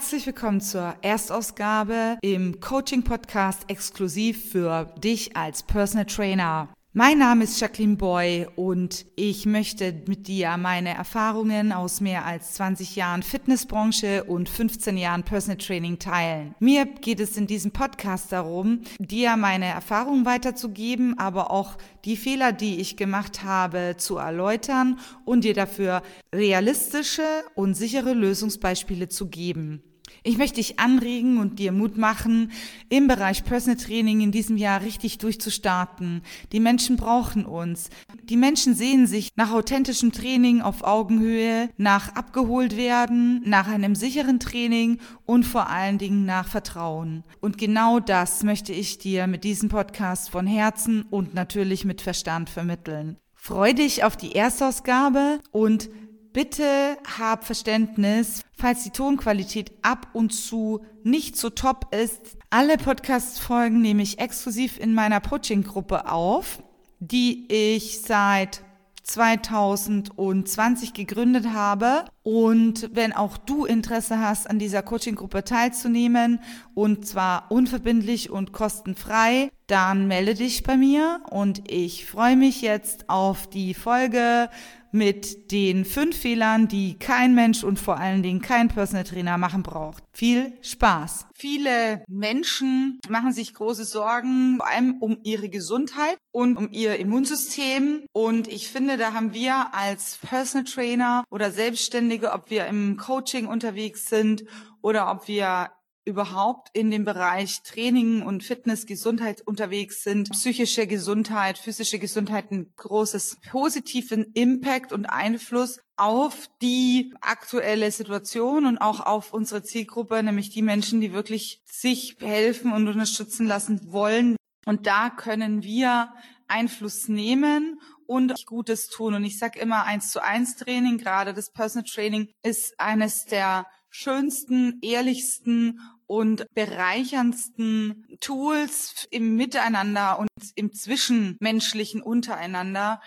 Herzlich willkommen zur Erstausgabe im Coaching Podcast exklusiv für dich als Personal Trainer. Mein Name ist Jacqueline Boy und ich möchte mit dir meine Erfahrungen aus mehr als 20 Jahren Fitnessbranche und 15 Jahren Personal Training teilen. Mir geht es in diesem Podcast darum, dir meine Erfahrungen weiterzugeben, aber auch die Fehler, die ich gemacht habe, zu erläutern und dir dafür realistische und sichere Lösungsbeispiele zu geben. Ich möchte dich anregen und dir Mut machen, im Bereich Personal Training in diesem Jahr richtig durchzustarten. Die Menschen brauchen uns. Die Menschen sehen sich nach authentischem Training auf Augenhöhe, nach abgeholt werden, nach einem sicheren Training und vor allen Dingen nach Vertrauen. Und genau das möchte ich dir mit diesem Podcast von Herzen und natürlich mit Verstand vermitteln. Freu dich auf die Erstausgabe und Bitte hab Verständnis, falls die Tonqualität ab und zu nicht so top ist. Alle Podcast-Folgen nehme ich exklusiv in meiner Coaching-Gruppe auf, die ich seit 2020 gegründet habe. Und wenn auch du Interesse hast, an dieser Coaching-Gruppe teilzunehmen, und zwar unverbindlich und kostenfrei, dann melde dich bei mir und ich freue mich jetzt auf die Folge mit den fünf Fehlern, die kein Mensch und vor allen Dingen kein Personal Trainer machen braucht. Viel Spaß! Viele Menschen machen sich große Sorgen, vor allem um ihre Gesundheit und um ihr Immunsystem. Und ich finde, da haben wir als Personal Trainer oder Selbstständige, ob wir im Coaching unterwegs sind oder ob wir überhaupt in dem Bereich Training und Fitness, Gesundheit unterwegs sind, psychische Gesundheit, physische Gesundheit ein großes positiven Impact und Einfluss auf die aktuelle Situation und auch auf unsere Zielgruppe, nämlich die Menschen, die wirklich sich helfen und unterstützen lassen wollen. Und da können wir Einfluss nehmen und Gutes tun. Und ich sage immer, eins zu eins Training, gerade das Personal Training, ist eines der schönsten, ehrlichsten und bereicherndsten Tools im Miteinander und im Zwischenmenschlichen untereinander,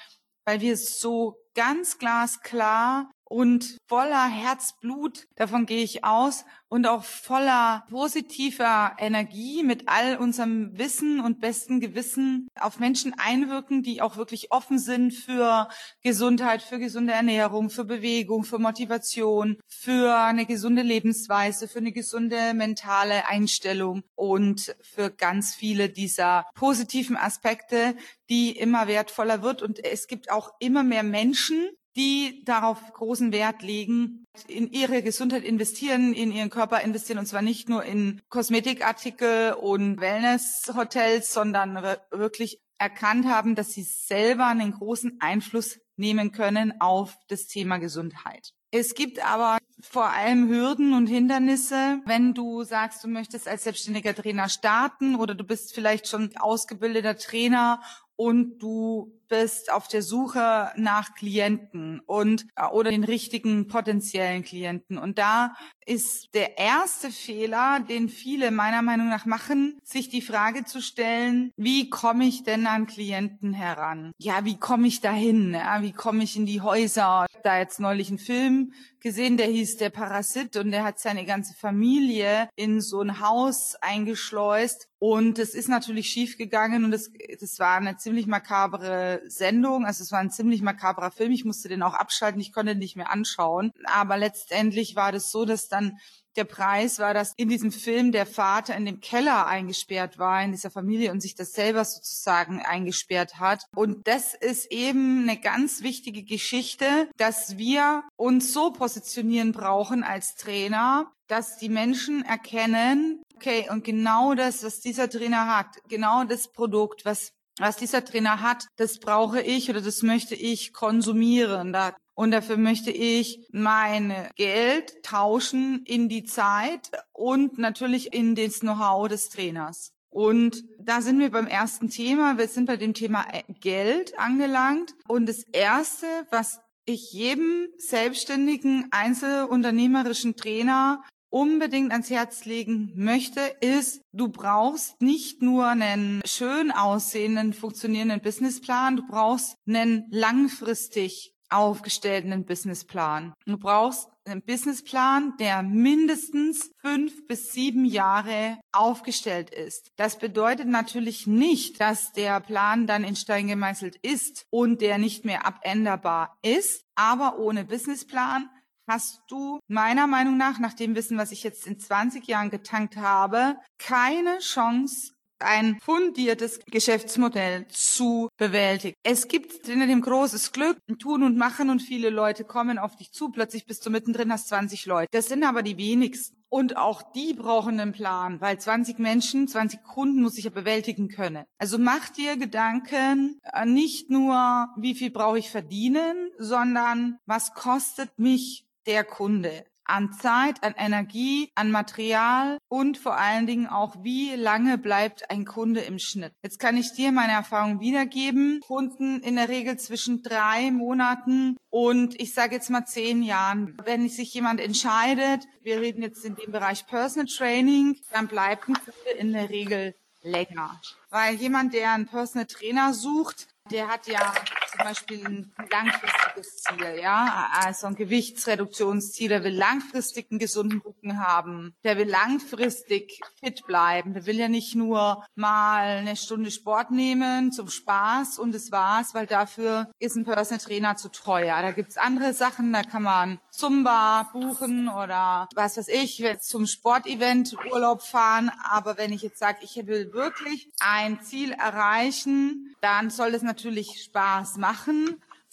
weil wir so ganz glasklar und voller Herzblut, davon gehe ich aus, und auch voller positiver Energie mit all unserem Wissen und besten Gewissen auf Menschen einwirken, die auch wirklich offen sind für Gesundheit, für gesunde Ernährung, für Bewegung, für Motivation, für eine gesunde Lebensweise, für eine gesunde mentale Einstellung und für ganz viele dieser positiven Aspekte, die immer wertvoller wird. Und es gibt auch immer mehr Menschen, die darauf großen Wert legen, in ihre Gesundheit investieren, in ihren Körper investieren und zwar nicht nur in Kosmetikartikel und Wellnesshotels, sondern wirklich erkannt haben, dass sie selber einen großen Einfluss nehmen können auf das Thema Gesundheit. Es gibt aber vor allem Hürden und Hindernisse, wenn du sagst, du möchtest als selbstständiger Trainer starten oder du bist vielleicht schon ausgebildeter Trainer und du bist auf der Suche nach Klienten und äh, oder den richtigen potenziellen Klienten. Und da ist der erste Fehler, den viele meiner Meinung nach machen, sich die Frage zu stellen, wie komme ich denn an Klienten heran? Ja, wie komme ich dahin? Ja, wie komme ich in die Häuser? Ich habe da jetzt neulich einen Film gesehen, der hieß Der Parasit und der hat seine ganze Familie in so ein Haus eingeschleust und es ist natürlich schiefgegangen und es, das war eine ziemlich makabre Sendung. Also es war ein ziemlich makabrer Film. Ich musste den auch abschalten. Ich konnte ihn nicht mehr anschauen. Aber letztendlich war das so, dass dann der Preis war, dass in diesem Film der Vater in dem Keller eingesperrt war, in dieser Familie und sich das selber sozusagen eingesperrt hat. Und das ist eben eine ganz wichtige Geschichte, dass wir uns so positionieren brauchen als Trainer, dass die Menschen erkennen, okay, und genau das, was dieser Trainer hat, genau das Produkt, was was dieser Trainer hat, das brauche ich oder das möchte ich konsumieren. Und dafür möchte ich mein Geld tauschen in die Zeit und natürlich in das Know-how des Trainers. Und da sind wir beim ersten Thema. Wir sind bei dem Thema Geld angelangt. Und das erste, was ich jedem selbstständigen, einzelunternehmerischen Trainer unbedingt ans Herz legen möchte, ist, du brauchst nicht nur einen schön aussehenden, funktionierenden Businessplan, du brauchst einen langfristig aufgestellten Businessplan. Du brauchst einen Businessplan, der mindestens fünf bis sieben Jahre aufgestellt ist. Das bedeutet natürlich nicht, dass der Plan dann in Stein gemeißelt ist und der nicht mehr abänderbar ist. Aber ohne Businessplan hast du meiner Meinung nach, nach dem Wissen, was ich jetzt in 20 Jahren getankt habe, keine Chance, ein fundiertes Geschäftsmodell zu bewältigen. Es gibt in dem großes Glück, tun und machen und viele Leute kommen auf dich zu. Plötzlich bist du mittendrin, hast 20 Leute. Das sind aber die wenigsten. Und auch die brauchen einen Plan, weil 20 Menschen, 20 Kunden muss ich ja bewältigen können. Also mach dir Gedanken, äh, nicht nur, wie viel brauche ich verdienen, sondern was kostet mich der Kunde? an Zeit, an Energie, an Material und vor allen Dingen auch, wie lange bleibt ein Kunde im Schnitt. Jetzt kann ich dir meine Erfahrung wiedergeben. Kunden in der Regel zwischen drei Monaten und ich sage jetzt mal zehn Jahren. Wenn sich jemand entscheidet, wir reden jetzt in dem Bereich Personal Training, dann bleibt ein Kunde in der Regel länger. Weil jemand, der einen Personal Trainer sucht, der hat ja zum Beispiel ein langfristiges Ziel, ja, also ein Gewichtsreduktionsziel, der will langfristig einen gesunden Rücken haben, der will langfristig fit bleiben, der will ja nicht nur mal eine Stunde Sport nehmen zum Spaß und das war's, weil dafür ist ein Personal Trainer zu teuer. Da gibt's andere Sachen, da kann man Zumba buchen oder was weiß ich, zum Sportevent Urlaub fahren, aber wenn ich jetzt sage, ich will wirklich ein Ziel erreichen, dann soll es natürlich Spaß machen.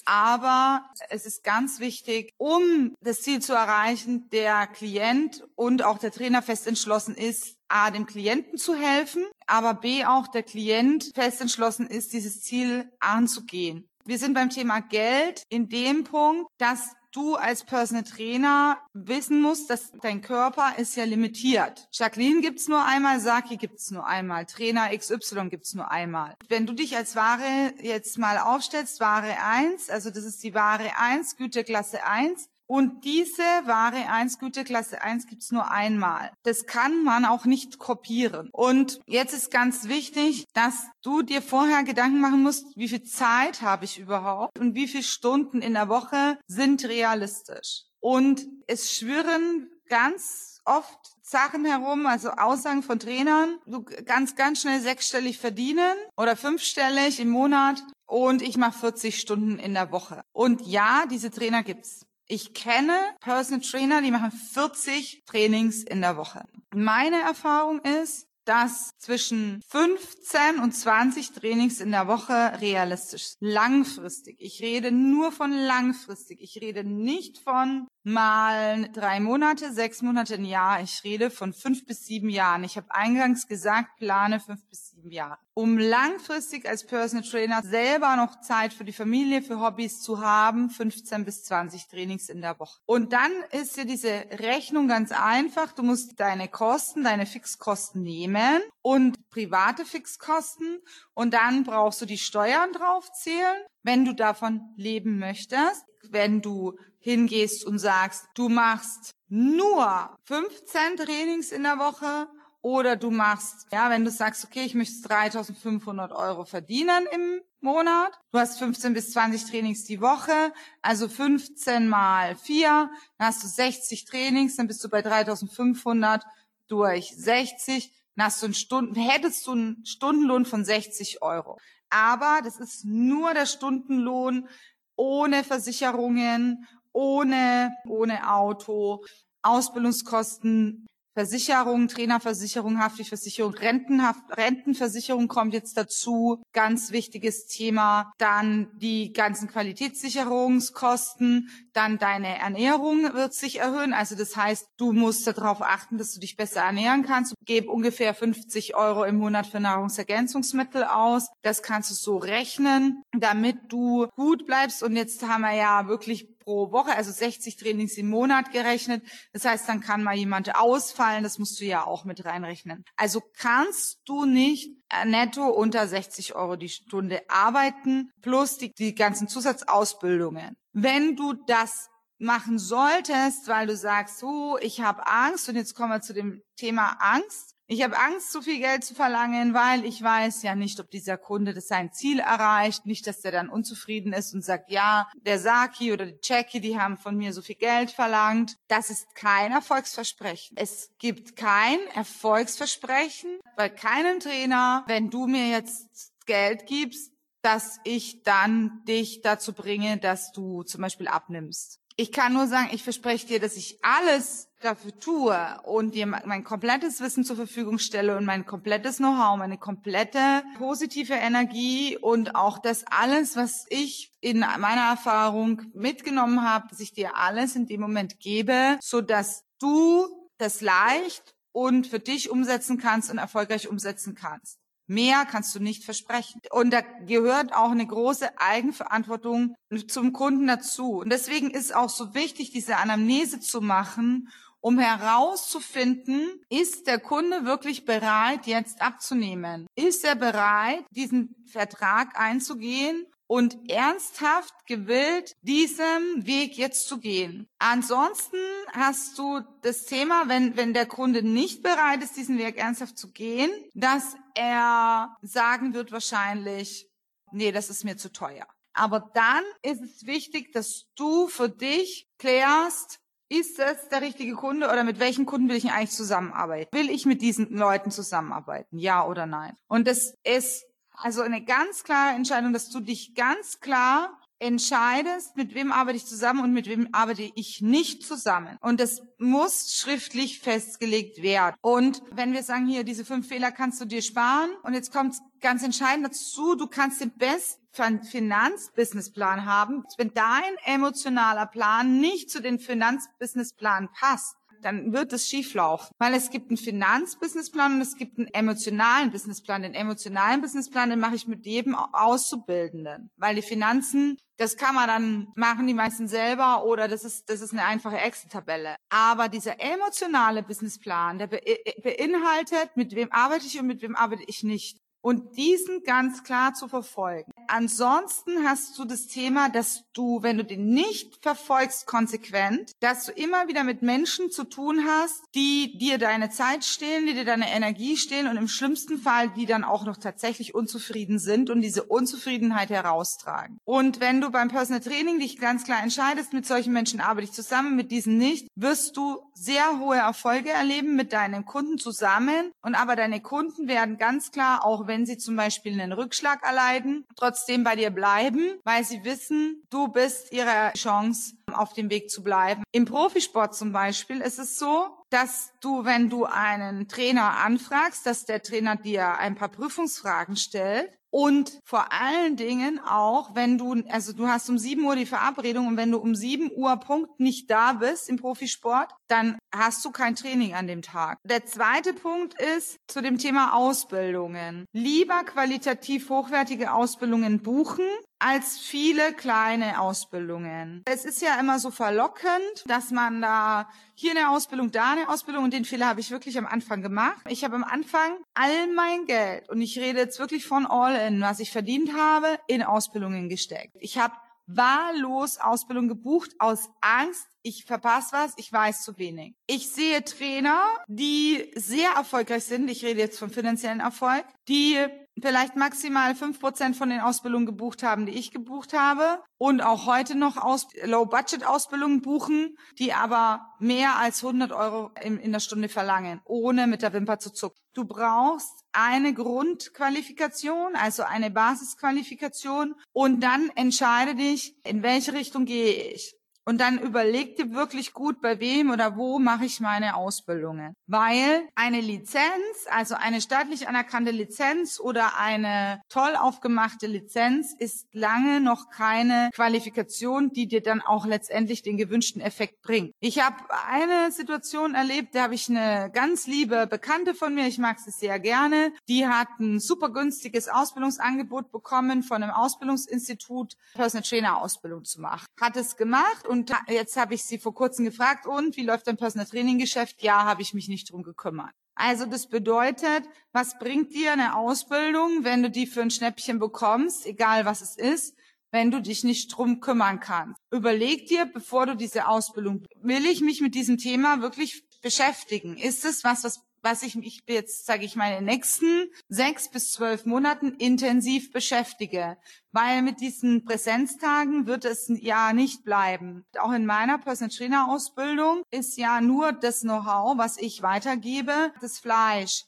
Aber es ist ganz wichtig, um das Ziel zu erreichen, der Klient und auch der Trainer fest entschlossen ist, A, dem Klienten zu helfen, aber B, auch der Klient fest entschlossen ist, dieses Ziel anzugehen. Wir sind beim Thema Geld in dem Punkt, dass du als Personal Trainer wissen musst, dass dein Körper ist ja limitiert. Jacqueline gibt's nur einmal, Saki gibt's nur einmal, Trainer XY gibt's nur einmal. Wenn du dich als Ware jetzt mal aufstellst, Ware 1, also das ist die Ware 1, Güteklasse 1, und diese Ware 1, Güteklasse 1 gibt's nur einmal. Das kann man auch nicht kopieren. Und jetzt ist ganz wichtig, dass du dir vorher Gedanken machen musst, wie viel Zeit habe ich überhaupt und wie viele Stunden in der Woche sind realistisch. Und es schwirren ganz oft Sachen herum, also Aussagen von Trainern, du ganz, ganz schnell sechsstellig verdienen oder fünfstellig im Monat und ich mache 40 Stunden in der Woche. Und ja, diese Trainer gibt's. Ich kenne Personal Trainer, die machen 40 Trainings in der Woche. Meine Erfahrung ist, dass zwischen 15 und 20 Trainings in der Woche realistisch ist. Langfristig. Ich rede nur von langfristig. Ich rede nicht von mal drei Monate, sechs Monate, ein Jahr. Ich rede von fünf bis sieben Jahren. Ich habe eingangs gesagt, plane fünf bis sieben Jahre. Um langfristig als Personal Trainer selber noch Zeit für die Familie, für Hobbys zu haben, 15 bis 20 Trainings in der Woche. Und dann ist ja diese Rechnung ganz einfach. Du musst deine Kosten, deine Fixkosten nehmen und private Fixkosten und dann brauchst du die Steuern draufzählen, wenn du davon leben möchtest. Wenn du hingehst und sagst, du machst nur 15 Trainings in der Woche oder du machst, ja, wenn du sagst, okay, ich möchte 3500 Euro verdienen im Monat, du hast 15 bis 20 Trainings die Woche, also 15 mal 4, dann hast du 60 Trainings, dann bist du bei 3500 durch 60, dann hast du einen Stunden, hättest du einen Stundenlohn von 60 Euro. Aber das ist nur der Stundenlohn ohne Versicherungen, ohne, ohne Auto, Ausbildungskosten, Versicherung, Trainerversicherung, Haftpflichtversicherung, Rentenhaft, Rentenversicherung kommt jetzt dazu. Ganz wichtiges Thema. Dann die ganzen Qualitätssicherungskosten. Dann deine Ernährung wird sich erhöhen. Also das heißt, du musst darauf achten, dass du dich besser ernähren kannst. Gib ungefähr 50 Euro im Monat für Nahrungsergänzungsmittel aus. Das kannst du so rechnen, damit du gut bleibst. Und jetzt haben wir ja wirklich pro Woche, also 60 Trainings im Monat gerechnet. Das heißt, dann kann mal jemand ausfallen, das musst du ja auch mit reinrechnen. Also kannst du nicht äh, netto unter 60 Euro die Stunde arbeiten, plus die, die ganzen Zusatzausbildungen. Wenn du das machen solltest, weil du sagst, oh, ich habe Angst und jetzt kommen wir zu dem Thema Angst. Ich habe Angst, zu viel Geld zu verlangen, weil ich weiß ja nicht, ob dieser Kunde das sein Ziel erreicht, nicht, dass der dann unzufrieden ist und sagt, ja, der Saki oder die Jackie, die haben von mir so viel Geld verlangt. Das ist kein Erfolgsversprechen. Es gibt kein Erfolgsversprechen bei keinem Trainer, wenn du mir jetzt Geld gibst, dass ich dann dich dazu bringe, dass du zum Beispiel abnimmst. Ich kann nur sagen, ich verspreche dir, dass ich alles dafür tue und dir mein komplettes Wissen zur Verfügung stelle und mein komplettes Know-how, meine komplette positive Energie und auch das alles, was ich in meiner Erfahrung mitgenommen habe, dass ich dir alles in dem Moment gebe, so dass du das leicht und für dich umsetzen kannst und erfolgreich umsetzen kannst. Mehr kannst du nicht versprechen. Und da gehört auch eine große Eigenverantwortung zum Kunden dazu. Und deswegen ist auch so wichtig, diese Anamnese zu machen, um herauszufinden, ist der Kunde wirklich bereit, jetzt abzunehmen? Ist er bereit, diesen Vertrag einzugehen? Und ernsthaft gewillt, diesem Weg jetzt zu gehen. Ansonsten hast du das Thema, wenn, wenn der Kunde nicht bereit ist, diesen Weg ernsthaft zu gehen, dass er sagen wird wahrscheinlich, nee, das ist mir zu teuer. Aber dann ist es wichtig, dass du für dich klärst, ist es der richtige Kunde oder mit welchen Kunden will ich eigentlich zusammenarbeiten? Will ich mit diesen Leuten zusammenarbeiten? Ja oder nein? Und das ist also eine ganz klare Entscheidung, dass du dich ganz klar entscheidest, mit wem arbeite ich zusammen und mit wem arbeite ich nicht zusammen. Und das muss schriftlich festgelegt werden. Und wenn wir sagen, hier, diese fünf Fehler kannst du dir sparen. Und jetzt kommt ganz entscheidend dazu, du kannst den besten Finanzbusinessplan haben. Wenn dein emotionaler Plan nicht zu den Finanzbusinessplan passt, dann wird es schieflaufen. Weil es gibt einen Finanzbusinessplan und es gibt einen emotionalen Businessplan. Den emotionalen Businessplan, den mache ich mit jedem Auszubildenden. Weil die Finanzen, das kann man dann machen, die meisten selber oder das ist, das ist eine einfache Excel-Tabelle. Aber dieser emotionale Businessplan, der beinhaltet, mit wem arbeite ich und mit wem arbeite ich nicht und diesen ganz klar zu verfolgen. Ansonsten hast du das Thema, dass du, wenn du den nicht verfolgst konsequent, dass du immer wieder mit Menschen zu tun hast, die dir deine Zeit stehlen, die dir deine Energie stehlen und im schlimmsten Fall, die dann auch noch tatsächlich unzufrieden sind und diese Unzufriedenheit heraustragen. Und wenn du beim Personal Training dich ganz klar entscheidest, mit solchen Menschen arbeite ich zusammen, mit diesen nicht, wirst du sehr hohe Erfolge erleben mit deinen Kunden zusammen und aber deine Kunden werden ganz klar auch wenn sie zum Beispiel einen Rückschlag erleiden, trotzdem bei dir bleiben, weil sie wissen, du bist ihre Chance, auf dem Weg zu bleiben. Im Profisport zum Beispiel ist es so, dass du, wenn du einen Trainer anfragst, dass der Trainer dir ein paar Prüfungsfragen stellt und vor allen Dingen auch, wenn du, also du hast um 7 Uhr die Verabredung und wenn du um 7 Uhr Punkt nicht da bist im Profisport, dann hast du kein Training an dem Tag. Der zweite Punkt ist zu dem Thema Ausbildungen. Lieber qualitativ hochwertige Ausbildungen buchen, als viele kleine Ausbildungen. Es ist ja immer so verlockend, dass man da hier eine Ausbildung, da eine Ausbildung und den Fehler habe ich wirklich am Anfang gemacht. Ich habe am Anfang all mein Geld und ich rede jetzt wirklich von all in, was ich verdient habe, in Ausbildungen gesteckt. Ich habe wahllos Ausbildung gebucht aus Angst, ich verpasse was, ich weiß zu wenig. Ich sehe Trainer, die sehr erfolgreich sind, ich rede jetzt vom finanziellen Erfolg, die vielleicht maximal fünf Prozent von den Ausbildungen gebucht haben, die ich gebucht habe und auch heute noch Low-Budget-Ausbildungen buchen, die aber mehr als 100 Euro in, in der Stunde verlangen, ohne mit der Wimper zu zucken. Du brauchst eine Grundqualifikation, also eine Basisqualifikation und dann entscheide dich, in welche Richtung gehe ich. Und dann überleg dir wirklich gut, bei wem oder wo mache ich meine Ausbildungen. Weil eine Lizenz, also eine staatlich anerkannte Lizenz oder eine toll aufgemachte Lizenz ist lange noch keine Qualifikation, die dir dann auch letztendlich den gewünschten Effekt bringt. Ich habe eine Situation erlebt, da habe ich eine ganz liebe Bekannte von mir, ich mag sie sehr gerne, die hat ein super günstiges Ausbildungsangebot bekommen von einem Ausbildungsinstitut, Personal Trainer Ausbildung zu machen. Hat es gemacht und jetzt habe ich sie vor kurzem gefragt, und wie läuft dein Personal Training Geschäft? Ja, habe ich mich nicht drum gekümmert. Also das bedeutet, was bringt dir eine Ausbildung, wenn du die für ein Schnäppchen bekommst, egal was es ist, wenn du dich nicht drum kümmern kannst. Überleg dir, bevor du diese Ausbildung, will ich mich mit diesem Thema wirklich beschäftigen? Ist es was, was was ich mich jetzt, sage ich mal, in den nächsten sechs bis zwölf Monaten intensiv beschäftige. Weil mit diesen Präsenztagen wird es ja nicht bleiben. Auch in meiner Personal Trainer Ausbildung ist ja nur das Know-how, was ich weitergebe, das Fleisch.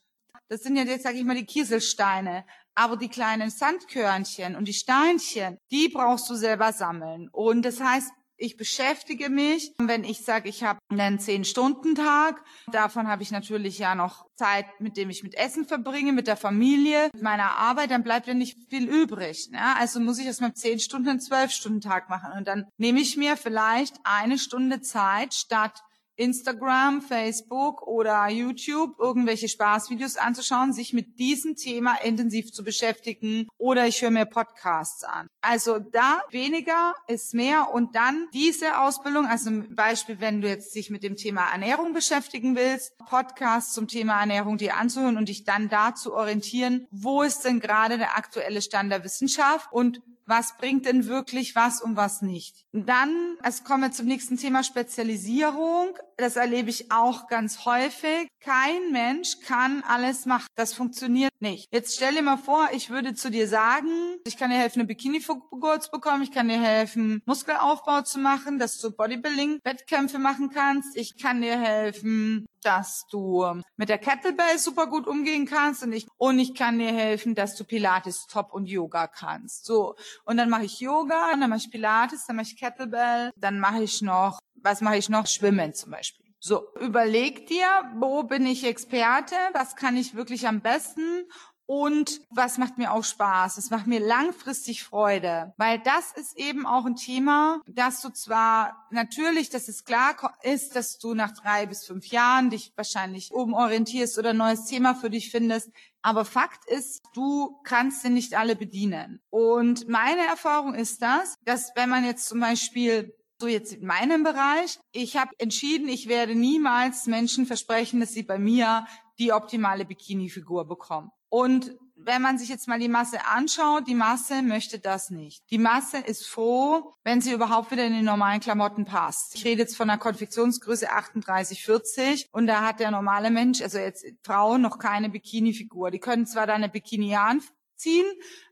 Das sind ja jetzt, sage ich mal, die Kieselsteine. Aber die kleinen Sandkörnchen und die Steinchen, die brauchst du selber sammeln. Und das heißt, ich beschäftige mich, wenn ich sage, ich habe einen Zehn-Stunden-Tag. Davon habe ich natürlich ja noch Zeit, mit dem ich mit Essen verbringe, mit der Familie, mit meiner Arbeit, dann bleibt ja nicht viel übrig. Ne? Also muss ich aus meinem zehn Stunden einen Zwölf-Stunden-Tag machen. Und dann nehme ich mir vielleicht eine Stunde Zeit statt Instagram, Facebook oder YouTube irgendwelche Spaßvideos anzuschauen, sich mit diesem Thema intensiv zu beschäftigen oder ich höre mir Podcasts an. Also da weniger ist mehr und dann diese Ausbildung, also zum Beispiel, wenn du jetzt dich mit dem Thema Ernährung beschäftigen willst, Podcasts zum Thema Ernährung dir anzuhören und dich dann dazu orientieren, wo ist denn gerade der aktuelle Stand der Wissenschaft und was bringt denn wirklich was und was nicht. Und dann, es kommen wir zum nächsten Thema Spezialisierung. Das erlebe ich auch ganz häufig. Kein Mensch kann alles machen. Das funktioniert nicht. Jetzt stell dir mal vor, ich würde zu dir sagen, ich kann dir helfen, eine Bikini-Figur zu bekommen, ich kann dir helfen, Muskelaufbau zu machen, dass du Bodybuilding-Wettkämpfe machen kannst, ich kann dir helfen, dass du mit der Kettlebell super gut umgehen kannst und ich, und ich kann dir helfen, dass du Pilates top und Yoga kannst. So. Und dann mache ich Yoga, dann mache ich Pilates, dann mache ich Kettlebell, dann mache ich noch, was mache ich noch? Schwimmen zum Beispiel. So, überleg dir, wo bin ich Experte, was kann ich wirklich am besten und was macht mir auch Spaß? Es macht mir langfristig Freude, weil das ist eben auch ein Thema, dass du zwar natürlich, dass es klar ist, dass du nach drei bis fünf Jahren dich wahrscheinlich umorientierst oder ein neues Thema für dich findest, aber Fakt ist, du kannst sie nicht alle bedienen. Und meine Erfahrung ist das, dass wenn man jetzt zum Beispiel so jetzt in meinem Bereich, ich habe entschieden, ich werde niemals Menschen versprechen, dass sie bei mir die optimale Bikini-Figur bekommen. Und wenn man sich jetzt mal die Masse anschaut, die Masse möchte das nicht. Die Masse ist froh, wenn sie überhaupt wieder in die normalen Klamotten passt. Ich rede jetzt von einer Konfektionsgröße 38, 40 und da hat der normale Mensch, also jetzt Frauen, noch keine Bikini-Figur. Die können zwar da eine Bikini anziehen,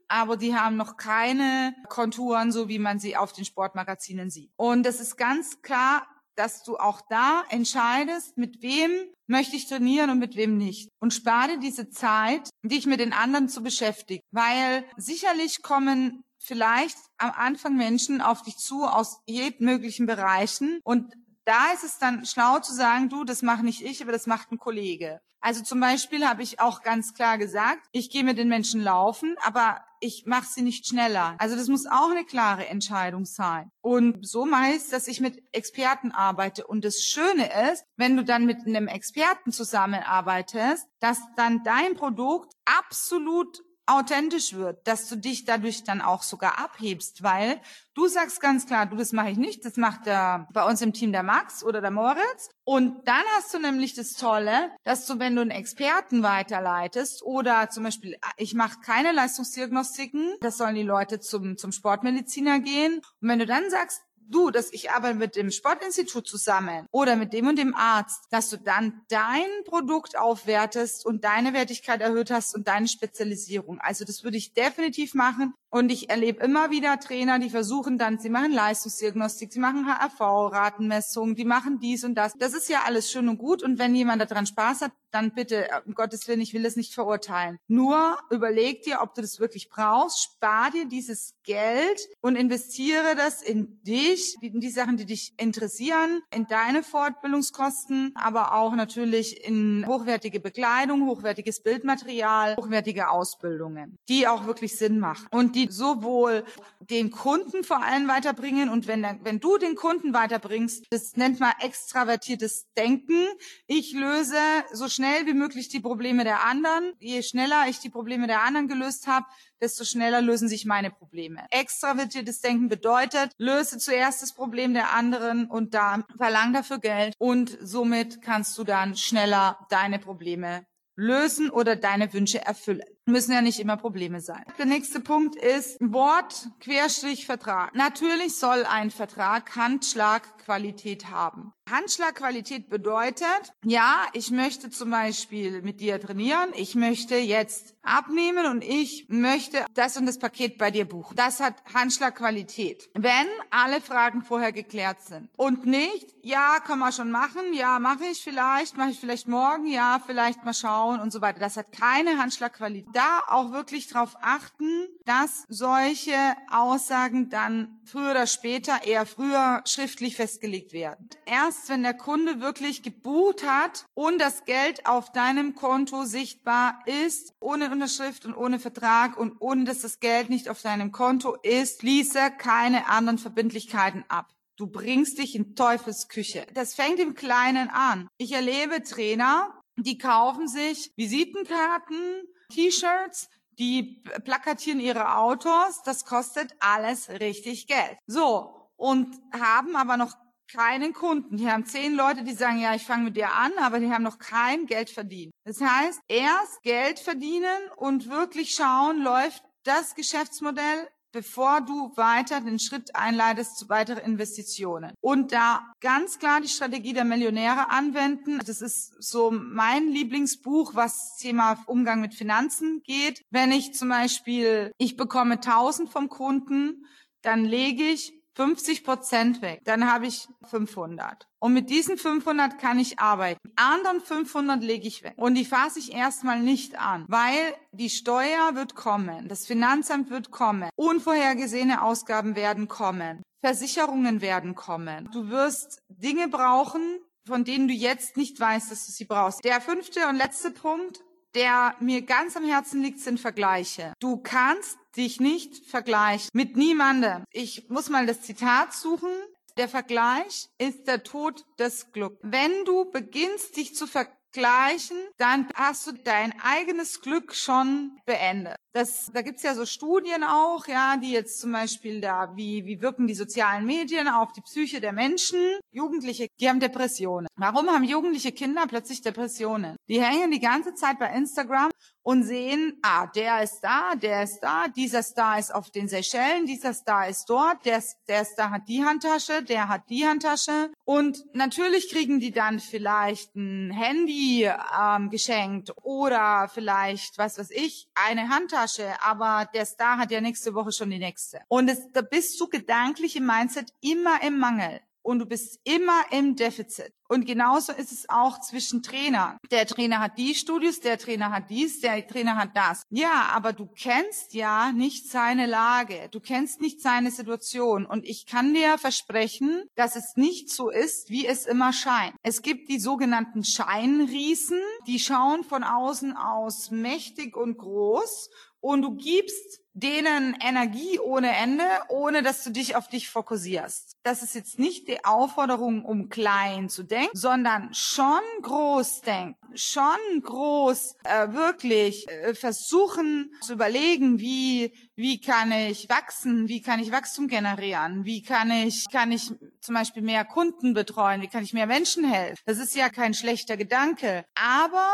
aber die haben noch keine Konturen, so wie man sie auf den Sportmagazinen sieht. Und das ist ganz klar dass du auch da entscheidest, mit wem möchte ich trainieren und mit wem nicht. Und spare diese Zeit, dich mit den anderen zu beschäftigen. Weil sicherlich kommen vielleicht am Anfang Menschen auf dich zu aus jedem möglichen Bereichen und da ist es dann schlau zu sagen, du, das mache nicht ich, aber das macht ein Kollege. Also zum Beispiel habe ich auch ganz klar gesagt, ich gehe mit den Menschen laufen, aber ich mache sie nicht schneller. Also das muss auch eine klare Entscheidung sein. Und so meist, dass ich mit Experten arbeite. Und das Schöne ist, wenn du dann mit einem Experten zusammenarbeitest, dass dann dein Produkt absolut authentisch wird, dass du dich dadurch dann auch sogar abhebst, weil du sagst ganz klar, du, das mache ich nicht, das macht der, bei uns im Team der Max oder der Moritz. Und dann hast du nämlich das Tolle, dass du, wenn du einen Experten weiterleitest oder zum Beispiel, ich mache keine Leistungsdiagnostiken, das sollen die Leute zum, zum Sportmediziner gehen. Und wenn du dann sagst, du, dass ich arbeite mit dem Sportinstitut zusammen oder mit dem und dem Arzt, dass du dann dein Produkt aufwertest und deine Wertigkeit erhöht hast und deine Spezialisierung. Also das würde ich definitiv machen. Und ich erlebe immer wieder Trainer, die versuchen dann, sie machen Leistungsdiagnostik, sie machen HRV-Ratenmessungen, die machen dies und das. Das ist ja alles schön und gut. Und wenn jemand daran Spaß hat, dann bitte, um Gottes Willen, ich will das nicht verurteilen. Nur überleg dir, ob du das wirklich brauchst, spar dir dieses Geld und investiere das in dich, in die Sachen, die dich interessieren, in deine Fortbildungskosten, aber auch natürlich in hochwertige Bekleidung, hochwertiges Bildmaterial, hochwertige Ausbildungen, die auch wirklich Sinn machen und die sowohl den Kunden vor allem weiterbringen und wenn, wenn du den Kunden weiterbringst, das nennt man extravertiertes Denken. Ich löse so schnell wie möglich die Probleme der anderen. Je schneller ich die Probleme der anderen gelöst habe, desto schneller lösen sich meine Probleme. Extravertiertes Denken bedeutet, löse zuerst das Problem der anderen und dann verlang dafür Geld und somit kannst du dann schneller deine Probleme lösen oder deine Wünsche erfüllen. Müssen ja nicht immer Probleme sein. Der nächste Punkt ist Wort Querstrich Vertrag. Natürlich soll ein Vertrag Handschlag Handschlagqualität haben. Handschlagqualität bedeutet, ja, ich möchte zum Beispiel mit dir trainieren, ich möchte jetzt abnehmen und ich möchte das und das Paket bei dir buchen. Das hat Handschlagqualität. Wenn alle Fragen vorher geklärt sind und nicht, ja, kann man schon machen, ja, mache ich vielleicht, mache ich vielleicht morgen, ja, vielleicht mal schauen und so weiter. Das hat keine Handschlagqualität. Da auch wirklich darauf achten, dass solche Aussagen dann früher oder später, eher früher schriftlich festgelegt werden. Erst wenn der Kunde wirklich gebucht hat und das Geld auf deinem Konto sichtbar ist, ohne Unterschrift und ohne Vertrag und ohne dass das Geld nicht auf deinem Konto ist, schließe keine anderen Verbindlichkeiten ab. Du bringst dich in Teufelsküche. Das fängt im Kleinen an. Ich erlebe Trainer, die kaufen sich Visitenkarten, T-Shirts, die plakatieren ihre Autos. Das kostet alles richtig Geld. So. Und haben aber noch keinen Kunden. Die haben zehn Leute, die sagen, ja, ich fange mit dir an, aber die haben noch kein Geld verdient. Das heißt, erst Geld verdienen und wirklich schauen, läuft das Geschäftsmodell bevor du weiter den Schritt einleitest zu weiteren Investitionen. Und da ganz klar die Strategie der Millionäre anwenden. Das ist so mein Lieblingsbuch, was Thema Umgang mit Finanzen geht. Wenn ich zum Beispiel, ich bekomme 1000 vom Kunden, dann lege ich 50 Prozent weg, dann habe ich 500. Und mit diesen 500 kann ich arbeiten. Die anderen 500 lege ich weg. Und die fasse ich erstmal nicht an, weil die Steuer wird kommen, das Finanzamt wird kommen, unvorhergesehene Ausgaben werden kommen, Versicherungen werden kommen. Du wirst Dinge brauchen, von denen du jetzt nicht weißt, dass du sie brauchst. Der fünfte und letzte Punkt, der mir ganz am Herzen liegt, sind Vergleiche. Du kannst dich nicht vergleichen mit niemandem. Ich muss mal das Zitat suchen. Der Vergleich ist der Tod des Glücks. Wenn du beginnst, dich zu vergleichen, dann hast du dein eigenes Glück schon beendet. Das, da gibt's ja so Studien auch, ja, die jetzt zum Beispiel da, wie, wie wirken die sozialen Medien auf die Psyche der Menschen. Jugendliche, die haben Depressionen. Warum haben jugendliche Kinder plötzlich Depressionen? Die hängen die ganze Zeit bei Instagram und sehen, ah, der ist da, der ist da, dieser Star ist auf den Seychellen, dieser Star ist dort, der, der Star hat die Handtasche, der hat die Handtasche. Und natürlich kriegen die dann vielleicht ein Handy ähm, geschenkt oder vielleicht, was weiß ich, eine Handtasche Handtasche, aber der Star hat ja nächste Woche schon die nächste. Und es, da bist du gedanklich im Mindset immer im Mangel und du bist immer im Defizit. Und genauso ist es auch zwischen Trainern. Der Trainer hat die Studios, der Trainer hat dies, der Trainer hat das. Ja, aber du kennst ja nicht seine Lage. Du kennst nicht seine Situation. Und ich kann dir versprechen, dass es nicht so ist, wie es immer scheint. Es gibt die sogenannten Scheinriesen, die schauen von außen aus mächtig und groß und du gibst denen Energie ohne Ende, ohne dass du dich auf dich fokussierst. Das ist jetzt nicht die Aufforderung, um klein zu denken, sondern schon groß denken, schon groß äh, wirklich äh, versuchen zu überlegen, wie wie kann ich wachsen, wie kann ich Wachstum generieren, wie kann ich kann ich zum Beispiel mehr Kunden betreuen, wie kann ich mehr Menschen helfen. Das ist ja kein schlechter Gedanke, aber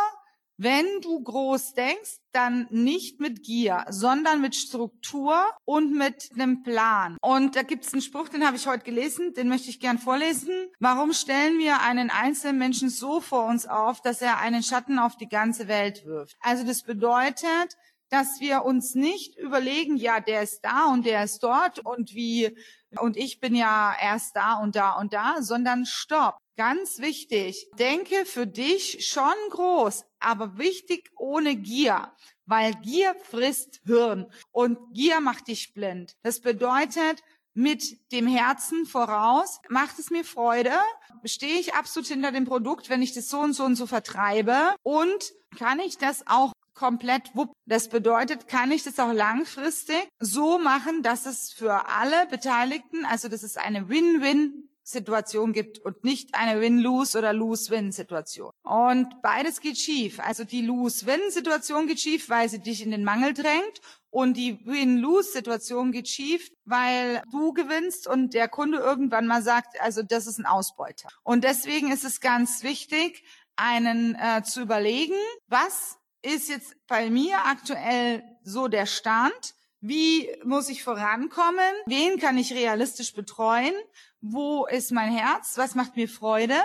wenn du groß denkst, dann nicht mit Gier, sondern mit Struktur und mit einem Plan. Und da gibt's einen Spruch, den habe ich heute gelesen, den möchte ich gern vorlesen. Warum stellen wir einen einzelnen Menschen so vor uns auf, dass er einen Schatten auf die ganze Welt wirft? Also das bedeutet, dass wir uns nicht überlegen, ja, der ist da und der ist dort und wie, und ich bin ja erst da und da und da, sondern stopp. Ganz wichtig, denke für dich schon groß, aber wichtig ohne Gier, weil Gier frisst Hirn und Gier macht dich blind. Das bedeutet, mit dem Herzen voraus, macht es mir Freude, stehe ich absolut hinter dem Produkt, wenn ich das so und so und so vertreibe und kann ich das auch komplett wupp. Das bedeutet, kann ich das auch langfristig so machen, dass es für alle Beteiligten, also dass es eine Win-Win Situation gibt und nicht eine Win-Lose oder Lose-Win-Situation. Und beides geht schief. Also die Lose-Win-Situation geht schief, weil sie dich in den Mangel drängt und die Win-Lose-Situation geht schief, weil du gewinnst und der Kunde irgendwann mal sagt, also das ist ein Ausbeuter. Und deswegen ist es ganz wichtig, einen äh, zu überlegen, was ist jetzt bei mir aktuell so der Stand? wie muss ich vorankommen, wen kann ich realistisch betreuen, wo ist mein Herz, was macht mir Freude?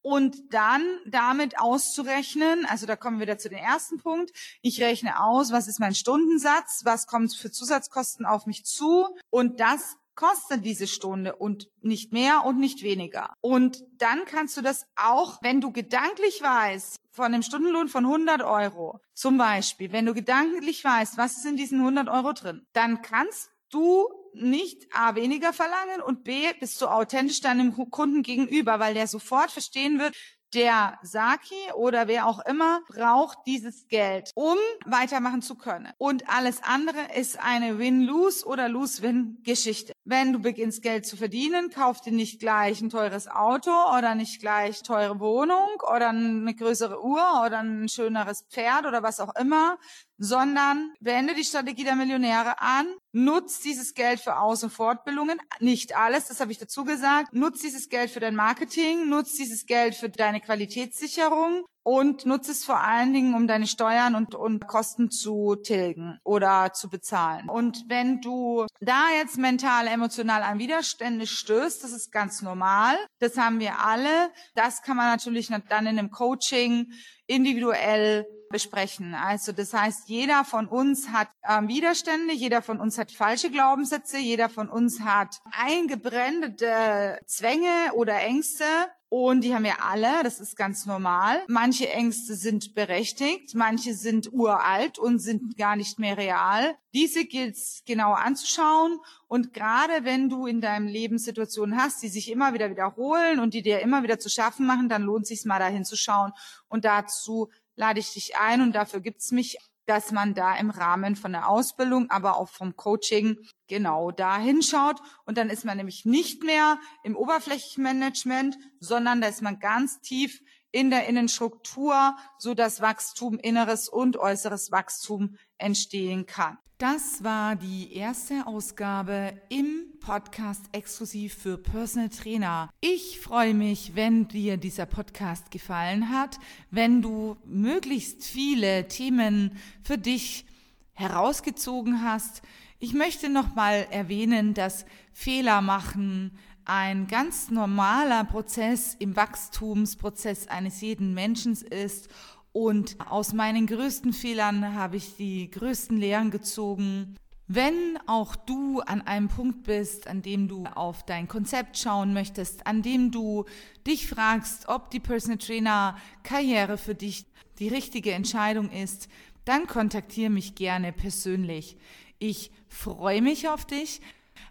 Und dann damit auszurechnen, also da kommen wir wieder zu dem ersten Punkt, ich rechne aus, was ist mein Stundensatz, was kommt für Zusatzkosten auf mich zu? Und das kostet diese Stunde und nicht mehr und nicht weniger. Und dann kannst du das auch, wenn du gedanklich weißt, von einem Stundenlohn von 100 Euro, zum Beispiel, wenn du gedanklich weißt, was ist in diesen 100 Euro drin, dann kannst du nicht A weniger verlangen und B bist du authentisch deinem Kunden gegenüber, weil der sofort verstehen wird, der Saki oder wer auch immer braucht dieses Geld, um weitermachen zu können. Und alles andere ist eine Win-Lose oder Lose-Win-Geschichte. Wenn du beginnst Geld zu verdienen, kauf dir nicht gleich ein teures Auto oder nicht gleich teure Wohnung oder eine größere Uhr oder ein schöneres Pferd oder was auch immer, sondern wende die Strategie der Millionäre an, nutz dieses Geld für Aus- und Fortbildungen, nicht alles, das habe ich dazu gesagt, nutz dieses Geld für dein Marketing, nutz dieses Geld für deine Qualitätssicherung und nutz es vor allen Dingen, um deine Steuern und, und Kosten zu tilgen oder zu bezahlen. Und wenn du da jetzt mental, emotional an Widerstände stößt, das ist ganz normal, das haben wir alle, das kann man natürlich dann in einem Coaching individuell besprechen. Also das heißt, jeder von uns hat ähm, Widerstände, jeder von uns hat falsche Glaubenssätze, jeder von uns hat eingebrennte Zwänge oder Ängste. Und die haben wir alle, das ist ganz normal. Manche Ängste sind berechtigt, manche sind uralt und sind gar nicht mehr real. Diese gilt es genau anzuschauen. Und gerade wenn du in deinem Leben Situationen hast, die sich immer wieder wiederholen und die dir immer wieder zu schaffen machen, dann lohnt es sich mal dahin zu schauen und dazu lade ich dich ein und dafür gibt's mich, dass man da im Rahmen von der Ausbildung, aber auch vom Coaching genau da hinschaut. Und dann ist man nämlich nicht mehr im Oberflächenmanagement, sondern da ist man ganz tief in der Innenstruktur, so dass Wachstum, inneres und äußeres Wachstum entstehen kann. Das war die erste Ausgabe im Podcast exklusiv für Personal Trainer. Ich freue mich, wenn dir dieser Podcast gefallen hat, wenn du möglichst viele Themen für dich herausgezogen hast. Ich möchte nochmal erwähnen, dass Fehler machen ein ganz normaler Prozess im Wachstumsprozess eines jeden Menschen ist und aus meinen größten Fehlern habe ich die größten Lehren gezogen. Wenn auch du an einem Punkt bist, an dem du auf dein Konzept schauen möchtest, an dem du dich fragst, ob die Personal Trainer Karriere für dich die richtige Entscheidung ist, dann kontaktiere mich gerne persönlich. Ich freue mich auf dich.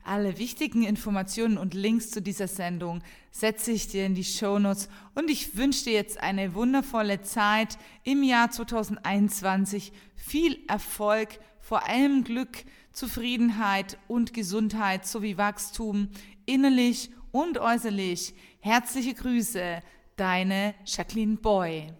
Alle wichtigen Informationen und Links zu dieser Sendung setze ich dir in die Shownotes und ich wünsche dir jetzt eine wundervolle Zeit im Jahr 2021. Viel Erfolg, vor allem Glück, Zufriedenheit und Gesundheit sowie Wachstum innerlich und äußerlich. Herzliche Grüße, deine Jacqueline Boy.